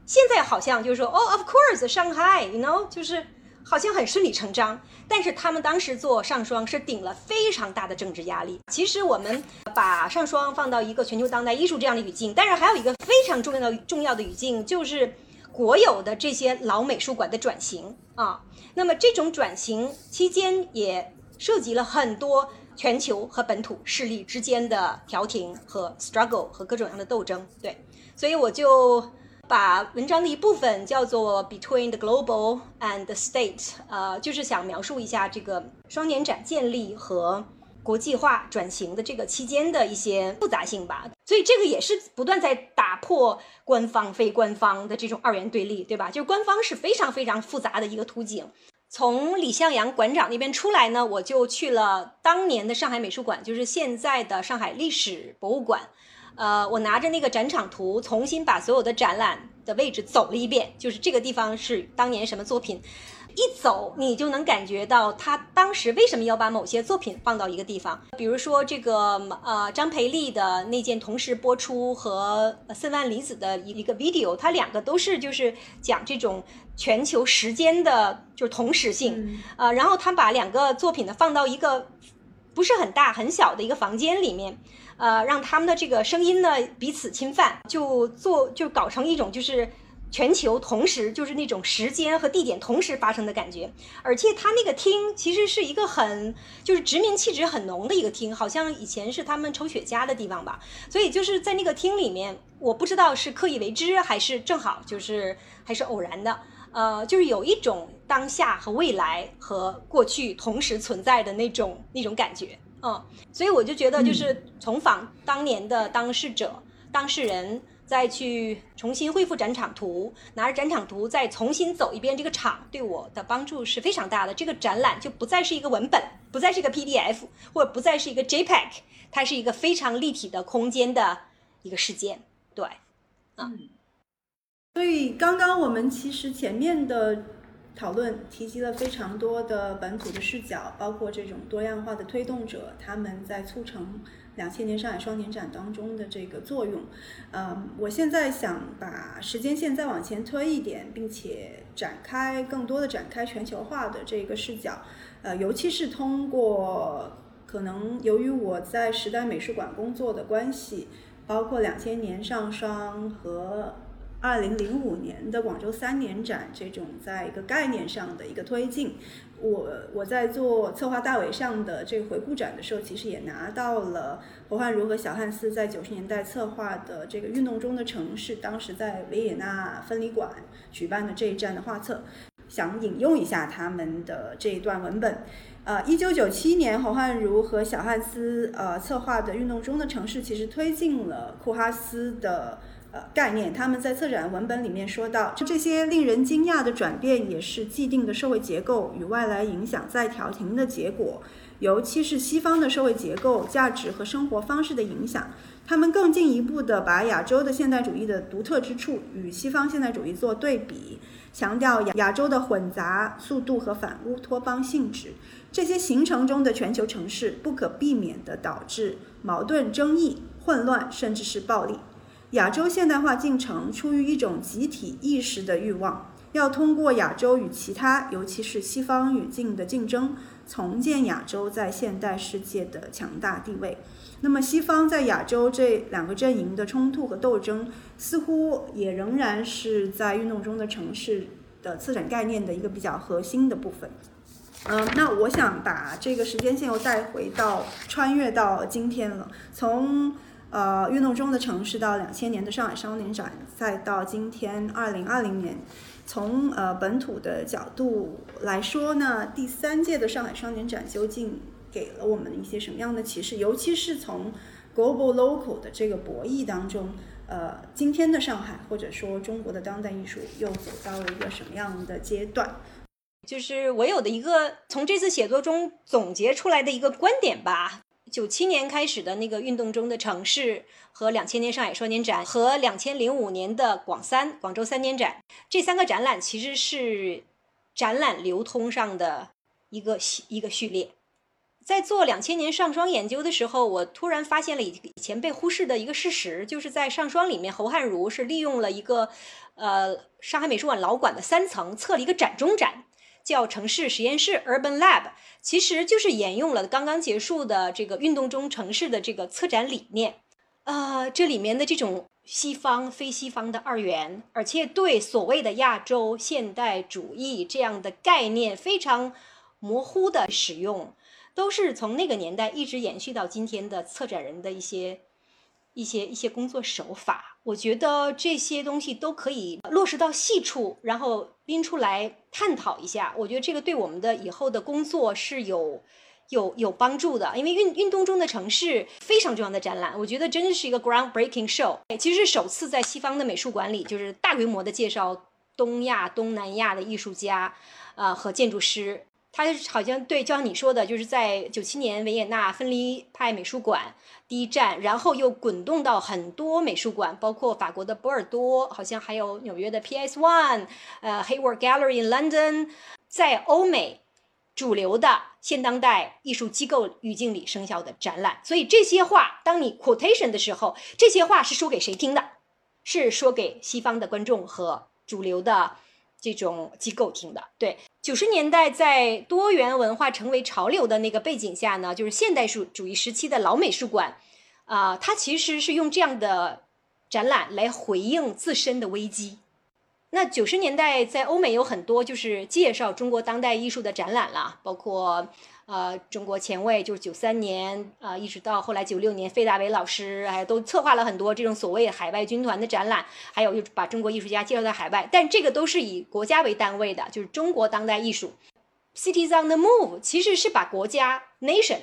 现在好像就是说，哦，of course，上海，you know，就是好像很顺理成章。但是他们当时做上双是顶了非常大的政治压力。其实我们把上双放到一个全球当代艺术这样的语境，但是还有一个非常重要的重要的语境就是。国有的这些老美术馆的转型啊，那么这种转型期间也涉及了很多全球和本土势力之间的调停和 struggle 和各种样的斗争。对，所以我就把文章的一部分叫做 Between the Global and the State，呃，就是想描述一下这个双年展建立和。国际化转型的这个期间的一些复杂性吧，所以这个也是不断在打破官方非官方的这种二元对立，对吧？就是官方是非常非常复杂的一个图景。从李向阳馆长那边出来呢，我就去了当年的上海美术馆，就是现在的上海历史博物馆。呃，我拿着那个展场图，重新把所有的展览的位置走了一遍，就是这个地方是当年什么作品。一走，你就能感觉到他当时为什么要把某些作品放到一个地方。比如说这个呃张培丽的那件同时播出和森万里子的一个 video，它两个都是就是讲这种全球时间的，就是同时性。呃，然后他把两个作品呢放到一个不是很大很小的一个房间里面，呃，让他们的这个声音呢彼此侵犯，就做就搞成一种就是。全球同时就是那种时间和地点同时发生的感觉，而且它那个厅其实是一个很就是殖民气质很浓的一个厅，好像以前是他们抽雪茄的地方吧。所以就是在那个厅里面，我不知道是刻意为之还是正好就是还是偶然的，呃，就是有一种当下和未来和过去同时存在的那种那种感觉，嗯，所以我就觉得就是重访当年的当事者、当事人。再去重新恢复展场图，拿着展场图再重新走一遍这个场，对我的帮助是非常大的。这个展览就不再是一个文本，不再是一个 PDF，或者不再是一个 JPEG，它是一个非常立体的空间的一个事件。对，嗯。所以刚刚我们其实前面的讨论提及了非常多的本土的视角，包括这种多样化的推动者，他们在促成。两千年上海双年展当中的这个作用，嗯，我现在想把时间线再往前推一点，并且展开更多的展开全球化的这个视角，呃，尤其是通过可能由于我在时代美术馆工作的关系，包括两千年上双和。二零零五年的广州三年展，这种在一个概念上的一个推进，我我在做策划大伟上的这个回顾展的时候，其实也拿到了侯汉儒和小汉斯在九十年代策划的这个运动中的城市，当时在维也纳分离馆举办的这一站的画册，想引用一下他们的这一段文本。呃，一九九七年侯汉儒和小汉斯呃策划的运动中的城市，其实推进了库哈斯的。呃，概念，他们在策展文本里面说到，就这些令人惊讶的转变，也是既定的社会结构与外来影响再调停的结果，尤其是西方的社会结构、价值和生活方式的影响。他们更进一步地把亚洲的现代主义的独特之处与西方现代主义做对比，强调亚亚洲的混杂、速度和反乌托邦性质。这些形成中的全球城市，不可避免地导致矛盾、争议、混乱，甚至是暴力。亚洲现代化进程出于一种集体意识的欲望，要通过亚洲与其他，尤其是西方语境的竞争，重建亚洲在现代世界的强大地位。那么，西方在亚洲这两个阵营的冲突和斗争，似乎也仍然是在运动中的城市的策展概念的一个比较核心的部分。嗯，那我想把这个时间线又带回到穿越到今天了，从。呃，运动中的城市到两千年的上海双年展，再到今天二零二零年，从呃本土的角度来说呢，第三届的上海双年展究竟给了我们一些什么样的启示？尤其是从 global local 的这个博弈当中，呃，今天的上海或者说中国的当代艺术又走到了一个什么样的阶段？就是我有的一个从这次写作中总结出来的一个观点吧。九七年开始的那个运动中的城市，和两千年上海双年展，和两千零五年的广三广州三年展，这三个展览其实是展览流通上的一个一个序列。在做两千年上双研究的时候，我突然发现了以以前被忽视的一个事实，就是在上双里面，侯汉儒是利用了一个呃上海美术馆老馆的三层，测了一个展中展。叫城市实验室 （Urban Lab），其实就是沿用了刚刚结束的这个运动中城市的这个策展理念。呃，这里面的这种西方非西方的二元，而且对所谓的亚洲现代主义这样的概念非常模糊的使用，都是从那个年代一直延续到今天的策展人的一些。一些一些工作手法，我觉得这些东西都可以落实到细处，然后拎出来探讨一下。我觉得这个对我们的以后的工作是有有有帮助的。因为运运动中的城市非常重要的展览，我觉得真的是一个 groundbreaking show。其实是首次在西方的美术馆里，就是大规模的介绍东亚、东南亚的艺术家，呃和建筑师。他好像对，就像你说的，就是在九七年维也纳分离派美术馆第一站，然后又滚动到很多美术馆，包括法国的波尔多，好像还有纽约的 PS One，呃，Hayward Gallery in London，在欧美主流的现当代艺术机构语境里生效的展览。所以这些话，当你 quotation 的时候，这些话是说给谁听的？是说给西方的观众和主流的。这种机构听的，对九十年代在多元文化成为潮流的那个背景下呢，就是现代主主义时期的老美术馆，啊，它其实是用这样的展览来回应自身的危机。那九十年代在欧美有很多就是介绍中国当代艺术的展览了，包括。呃，中国前卫就是九三年啊，一直到后来九六年，费大伟老师还都策划了很多这种所谓海外军团的展览，还有就把中国艺术家介绍在海外。但这个都是以国家为单位的，就是中国当代艺术。Cities on the Move 其实是把国家 nation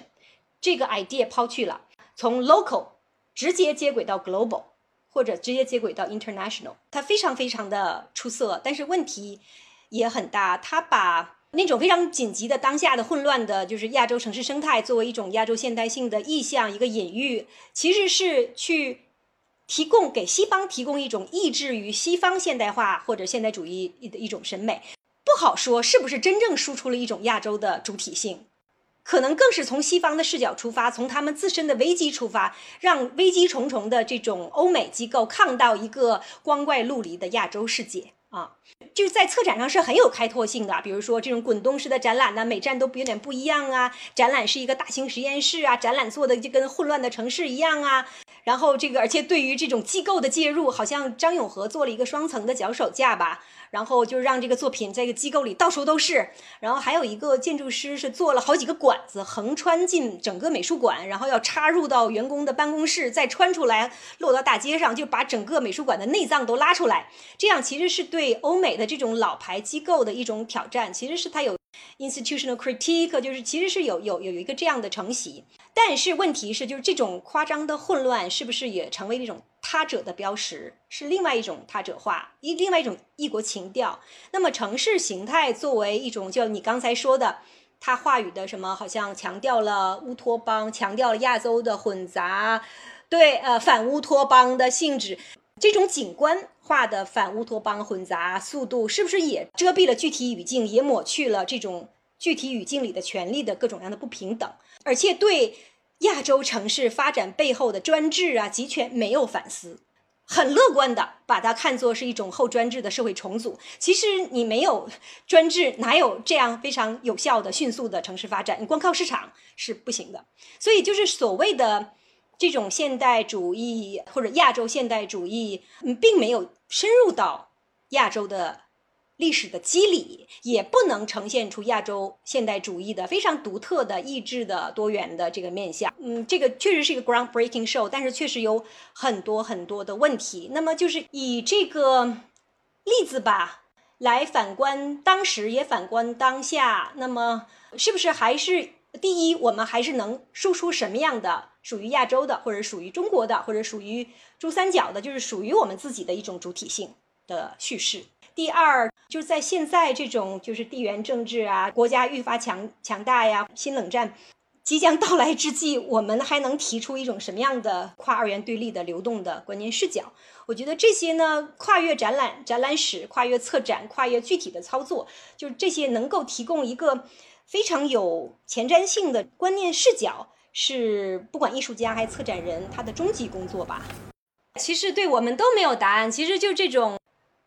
这个 idea 抛去了，从 local 直接接轨到 global，或者直接接轨到 international。它非常非常的出色，但是问题也很大，它把。那种非常紧急的当下的混乱的，就是亚洲城市生态作为一种亚洲现代性的意象，一个隐喻，其实是去提供给西方提供一种抑制于西方现代化或者现代主义的一种审美，不好说是不是真正输出了一种亚洲的主体性，可能更是从西方的视角出发，从他们自身的危机出发，让危机重重的这种欧美机构看到一个光怪陆离的亚洲世界。啊，就是在策展上是很有开拓性的，比如说这种滚动式的展览呢，每站都有点不一样啊。展览是一个大型实验室啊，展览做的就跟混乱的城市一样啊。然后这个，而且对于这种机构的介入，好像张永和做了一个双层的脚手架吧。然后就让这个作品在一个机构里到处都是，然后还有一个建筑师是做了好几个管子横穿进整个美术馆，然后要插入到员工的办公室，再穿出来落到大街上，就把整个美术馆的内脏都拉出来。这样其实是对欧美的这种老牌机构的一种挑战，其实是它有 institutional critique，就是其实是有有有一个这样的承袭。但是问题是，就是这种夸张的混乱是不是也成为一种？他者的标识是另外一种他者化，一另外一种异国情调。那么城市形态作为一种，就你刚才说的，他话语的什么，好像强调了乌托邦，强调了亚洲的混杂，对，呃，反乌托邦的性质。这种景观化的反乌托邦混杂速度，是不是也遮蔽了具体语境，也抹去了这种具体语境里的权利的各种样的不平等，而且对。亚洲城市发展背后的专制啊、集权没有反思，很乐观的把它看作是一种后专制的社会重组。其实你没有专制，哪有这样非常有效的、迅速的城市发展？你光靠市场是不行的。所以就是所谓的这种现代主义或者亚洲现代主义，嗯，并没有深入到亚洲的。历史的机理也不能呈现出亚洲现代主义的非常独特的意志的多元的这个面相。嗯，这个确实是一个 groundbreaking show，但是确实有很多很多的问题。那么就是以这个例子吧，来反观当时，也反观当下。那么是不是还是第一，我们还是能输出什么样的属于亚洲的，或者属于中国的，或者属于珠三角的，就是属于我们自己的一种主体性的叙事？第二，就是在现在这种就是地缘政治啊，国家愈发强强大呀，新冷战即将到来之际，我们还能提出一种什么样的跨二元对立的流动的观念视角？我觉得这些呢，跨越展览、展览史，跨越策展，跨越具体的操作，就是这些能够提供一个非常有前瞻性的观念视角，是不管艺术家还是策展人他的终极工作吧。其实对我们都没有答案，其实就这种。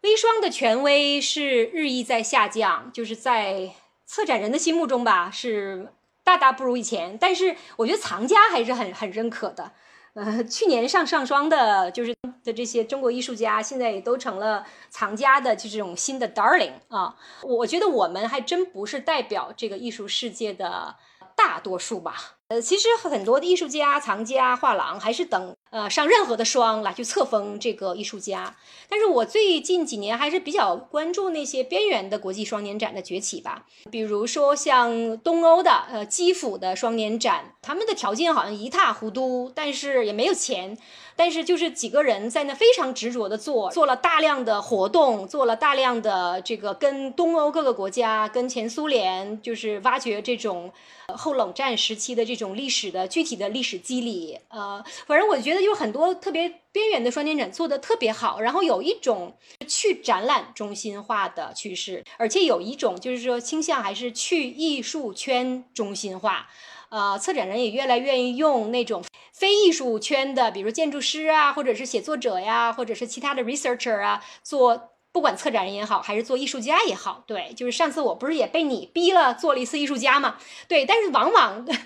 微霜的权威是日益在下降，就是在策展人的心目中吧，是大大不如以前。但是我觉得藏家还是很很认可的。呃，去年上上霜的，就是的这些中国艺术家，现在也都成了藏家的就这种新的 darling 啊。我觉得我们还真不是代表这个艺术世界的大多数吧。呃，其实很多的艺术家、藏家、画廊还是等呃上任何的霜来去册封这个艺术家。但是我最近几年还是比较关注那些边缘的国际双年展的崛起吧。比如说像东欧的呃基辅的双年展，他们的条件好像一塌糊涂，但是也没有钱。但是就是几个人在那非常执着的做，做了大量的活动，做了大量的这个跟东欧各个国家、跟前苏联，就是挖掘这种后冷战时期的这种历史的具体的历史机理。呃，反正我觉得有很多特别边缘的双年展做的特别好，然后有一种去展览中心化的趋势，而且有一种就是说倾向还是去艺术圈中心化。呃，策展人也越来越愿意用那种非艺术圈的，比如建筑师啊，或者是写作者呀，或者是其他的 researcher 啊，做不管策展人也好，还是做艺术家也好，对，就是上次我不是也被你逼了做了一次艺术家嘛，对，但是往往，但是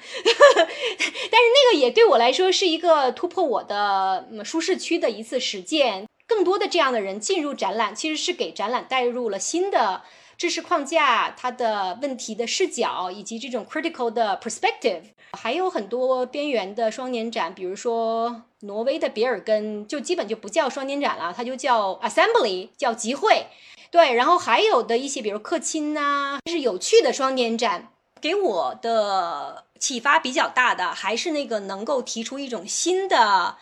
那个也对我来说是一个突破我的舒适区的一次实践。更多的这样的人进入展览，其实是给展览带入了新的。知识框架、它的问题的视角以及这种 critical 的 perspective，还有很多边缘的双年展，比如说挪威的比尔根，就基本就不叫双年展了，它就叫 assembly，叫集会。对，然后还有的一些，比如克钦呐，是有趣的双年展，给我的启发比较大的，还是那个能够提出一种新的。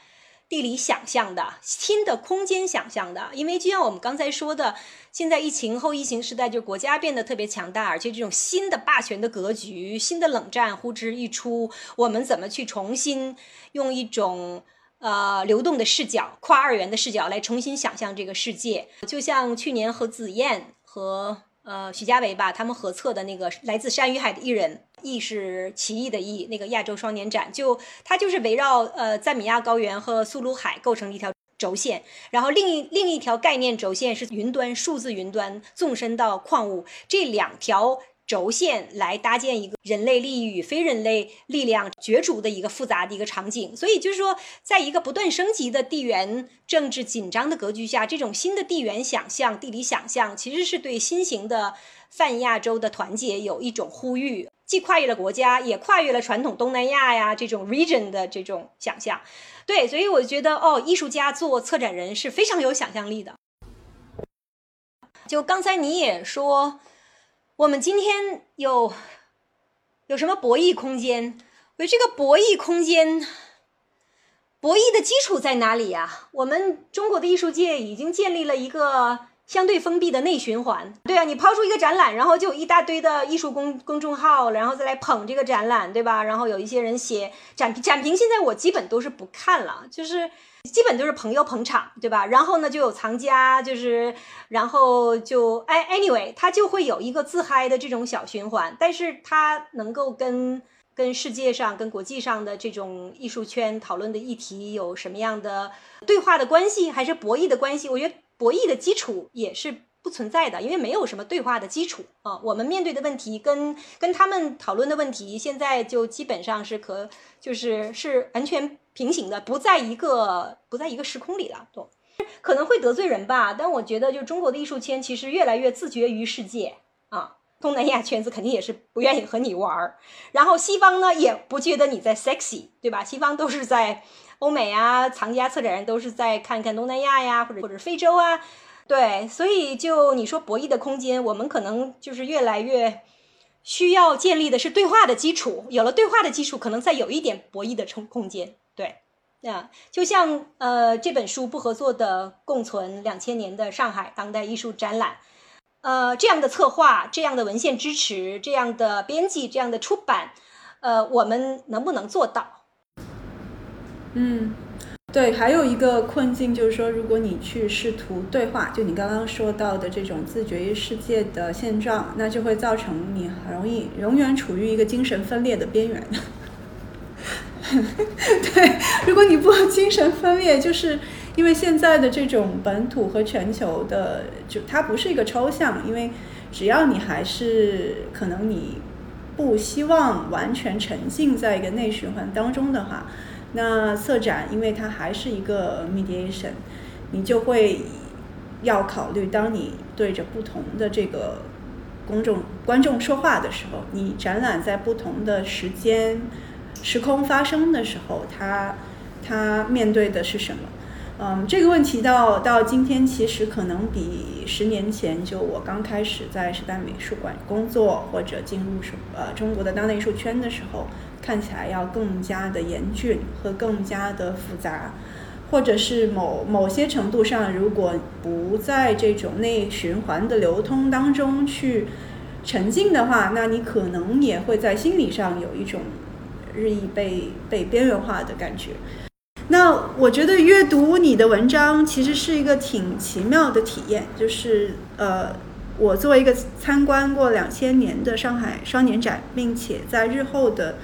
地理想象的新的空间想象的，因为就像我们刚才说的，现在疫情后疫情时代，就国家变得特别强大，而且这种新的霸权的格局、新的冷战呼之欲出，我们怎么去重新用一种呃流动的视角、跨二元的视角来重新想象这个世界？就像去年和子燕和。呃，徐家伟吧，他们合策的那个来自山与海的艺人，艺是奇异的异，那个亚洲双年展，就它就是围绕呃赞米亚高原和苏鲁海构成一条轴线，然后另一另一条概念轴线是云端数字云端纵深到矿物这两条。轴线来搭建一个人类利益与非人类力量角逐的一个复杂的一个场景，所以就是说，在一个不断升级的地缘政治紧张的格局下，这种新的地缘想象、地理想象，其实是对新型的泛亚洲的团结有一种呼吁，既跨越了国家，也跨越了传统东南亚呀这种 region 的这种想象。对，所以我觉得哦，艺术家做策展人是非常有想象力的。就刚才你也说。我们今天有有什么博弈空间？为这个博弈空间，博弈的基础在哪里呀？我们中国的艺术界已经建立了一个相对封闭的内循环。对啊，你抛出一个展览，然后就有一大堆的艺术公公众号，然后再来捧这个展览，对吧？然后有一些人写展，展评现在我基本都是不看了，就是。基本都是朋友捧场，对吧？然后呢，就有藏家，就是，然后就哎，anyway，他就会有一个自嗨的这种小循环。但是他能够跟跟世界上、跟国际上的这种艺术圈讨论的议题有什么样的对话的关系，还是博弈的关系？我觉得博弈的基础也是不存在的，因为没有什么对话的基础啊。我们面对的问题跟跟他们讨论的问题，现在就基本上是可就是是完全。平行的，不在一个不在一个时空里了，都可能会得罪人吧。但我觉得，就中国的艺术圈其实越来越自绝于世界啊。东南亚圈子肯定也是不愿意和你玩儿，然后西方呢也不觉得你在 sexy，对吧？西方都是在欧美啊，藏家策展人都是在看看东南亚呀，或者或者非洲啊，对。所以就你说博弈的空间，我们可能就是越来越需要建立的是对话的基础。有了对话的基础，可能再有一点博弈的空空间。对，那就像呃这本书不合作的共存两千年的上海当代艺术展览，呃这样的策划、这样的文献支持、这样的编辑、这样的出版，呃我们能不能做到？嗯，对，还有一个困境就是说，如果你去试图对话，就你刚刚说到的这种自觉于世界的现状，那就会造成你很容易永远处于一个精神分裂的边缘。对，如果你不精神分裂，就是因为现在的这种本土和全球的，就它不是一个抽象，因为只要你还是可能你不希望完全沉浸在一个内循环当中的话，那策展因为它还是一个 mediation，你就会要考虑，当你对着不同的这个公众观众说话的时候，你展览在不同的时间时空发生的时候，它它面对的是什么？嗯，这个问题到到今天其实可能比十年前就我刚开始在时代美术馆工作或者进入什呃中国的当代艺术圈的时候，看起来要更加的严峻和更加的复杂，或者是某某些程度上，如果不在这种内循环的流通当中去沉浸的话，那你可能也会在心理上有一种日益被被边缘化的感觉。那我觉得阅读你的文章其实是一个挺奇妙的体验，就是呃，我作为一个参观过两千年的上海双年展，并且在日后的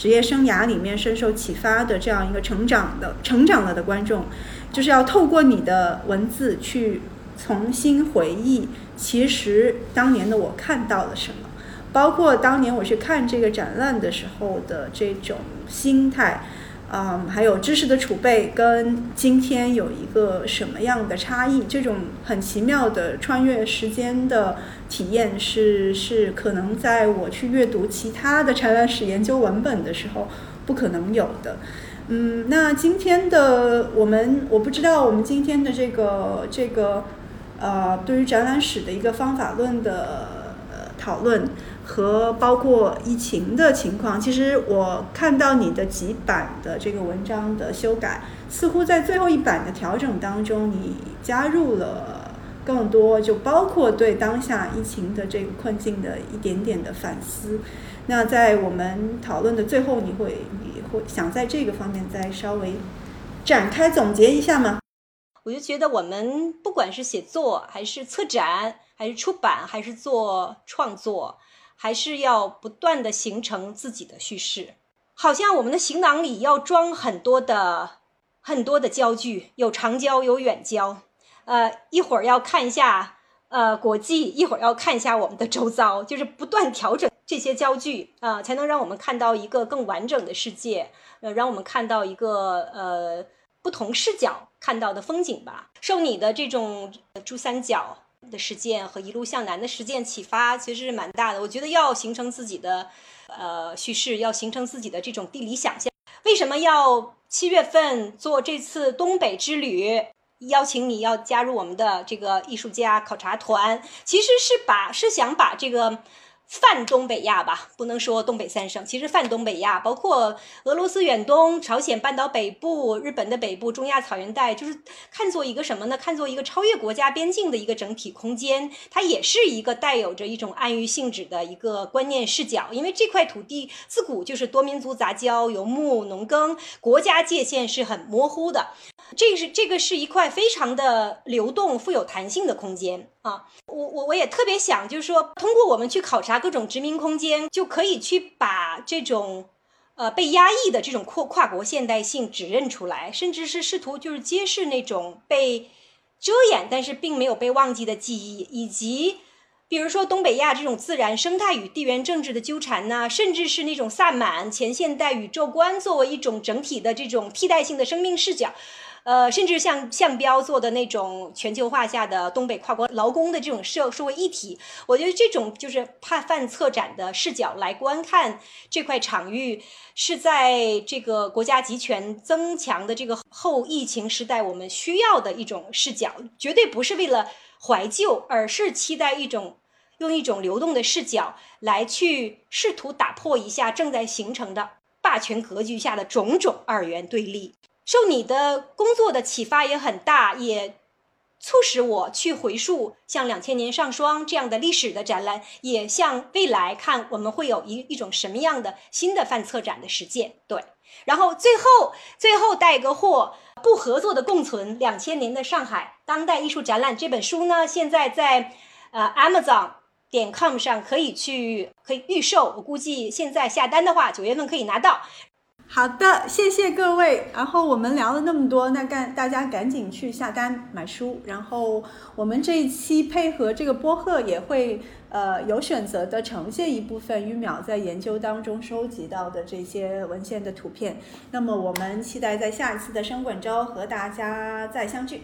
职业生涯里面深受启发的这样一个成长的成长了的观众，就是要透过你的文字去重新回忆，其实当年的我看到了什么，包括当年我去看这个展览的时候的这种心态。嗯，还有知识的储备跟今天有一个什么样的差异？这种很奇妙的穿越时间的体验是是可能在我去阅读其他的展览史研究文本的时候不可能有的。嗯，那今天的我们，我不知道我们今天的这个这个呃，对于展览史的一个方法论的呃讨论。和包括疫情的情况，其实我看到你的几版的这个文章的修改，似乎在最后一版的调整当中，你加入了更多，就包括对当下疫情的这个困境的一点点的反思。那在我们讨论的最后，你会你会想在这个方面再稍微展开总结一下吗？我就觉得我们不管是写作，还是策展，还是出版，还是做创作。还是要不断的形成自己的叙事，好像我们的行囊里要装很多的很多的焦距，有长焦有远焦，呃，一会儿要看一下呃国际，一会儿要看一下我们的周遭，就是不断调整这些焦距啊，才能让我们看到一个更完整的世界，呃，让我们看到一个呃不同视角看到的风景吧。受你的这种珠三角。的实践和一路向南的实践启发其实是蛮大的。我觉得要形成自己的呃叙事，要形成自己的这种地理想象。为什么要七月份做这次东北之旅？邀请你要加入我们的这个艺术家考察团，其实是把是想把这个。泛东北亚吧，不能说东北三省，其实泛东北亚包括俄罗斯远东、朝鲜半岛北部、日本的北部、中亚草原带，就是看作一个什么呢？看作一个超越国家边境的一个整体空间，它也是一个带有着一种暗喻性质的一个观念视角。因为这块土地自古就是多民族杂交、游牧农耕，国家界限是很模糊的。这个是这个是一块非常的流动、富有弹性的空间啊！我我我也特别想，就是说，通过我们去考察各种殖民空间，就可以去把这种呃被压抑的这种跨跨国现代性指认出来，甚至是试图就是揭示那种被遮掩但是并没有被忘记的记忆，以及比如说东北亚这种自然生态与地缘政治的纠缠呐，甚至是那种萨满前现代宇宙观作为一种整体的这种替代性的生命视角。呃，甚至像项彪做的那种全球化下的东北跨国劳工的这种社社会议题，我觉得这种就是怕犯策展的视角来观看这块场域，是在这个国家集权增强的这个后疫情时代我们需要的一种视角，绝对不是为了怀旧，而是期待一种用一种流动的视角来去试图打破一下正在形成的霸权格局下的种种二元对立。受你的工作的启发也很大，也促使我去回溯像两千年上霜这样的历史的展览，也向未来看我们会有一一种什么样的新的范策展的实践。对，然后最后最后带个货，不合作的共存：两千年的上海当代艺术展览这本书呢，现在在呃 Amazon 点 com 上可以去可以预售，我估计现在下单的话，九月份可以拿到。好的，谢谢各位。然后我们聊了那么多，那赶大家赶紧去下单买书。然后我们这一期配合这个播客，也会呃有选择的呈现一部分于淼在研究当中收集到的这些文献的图片。那么我们期待在下一次的生滚周和大家再相聚。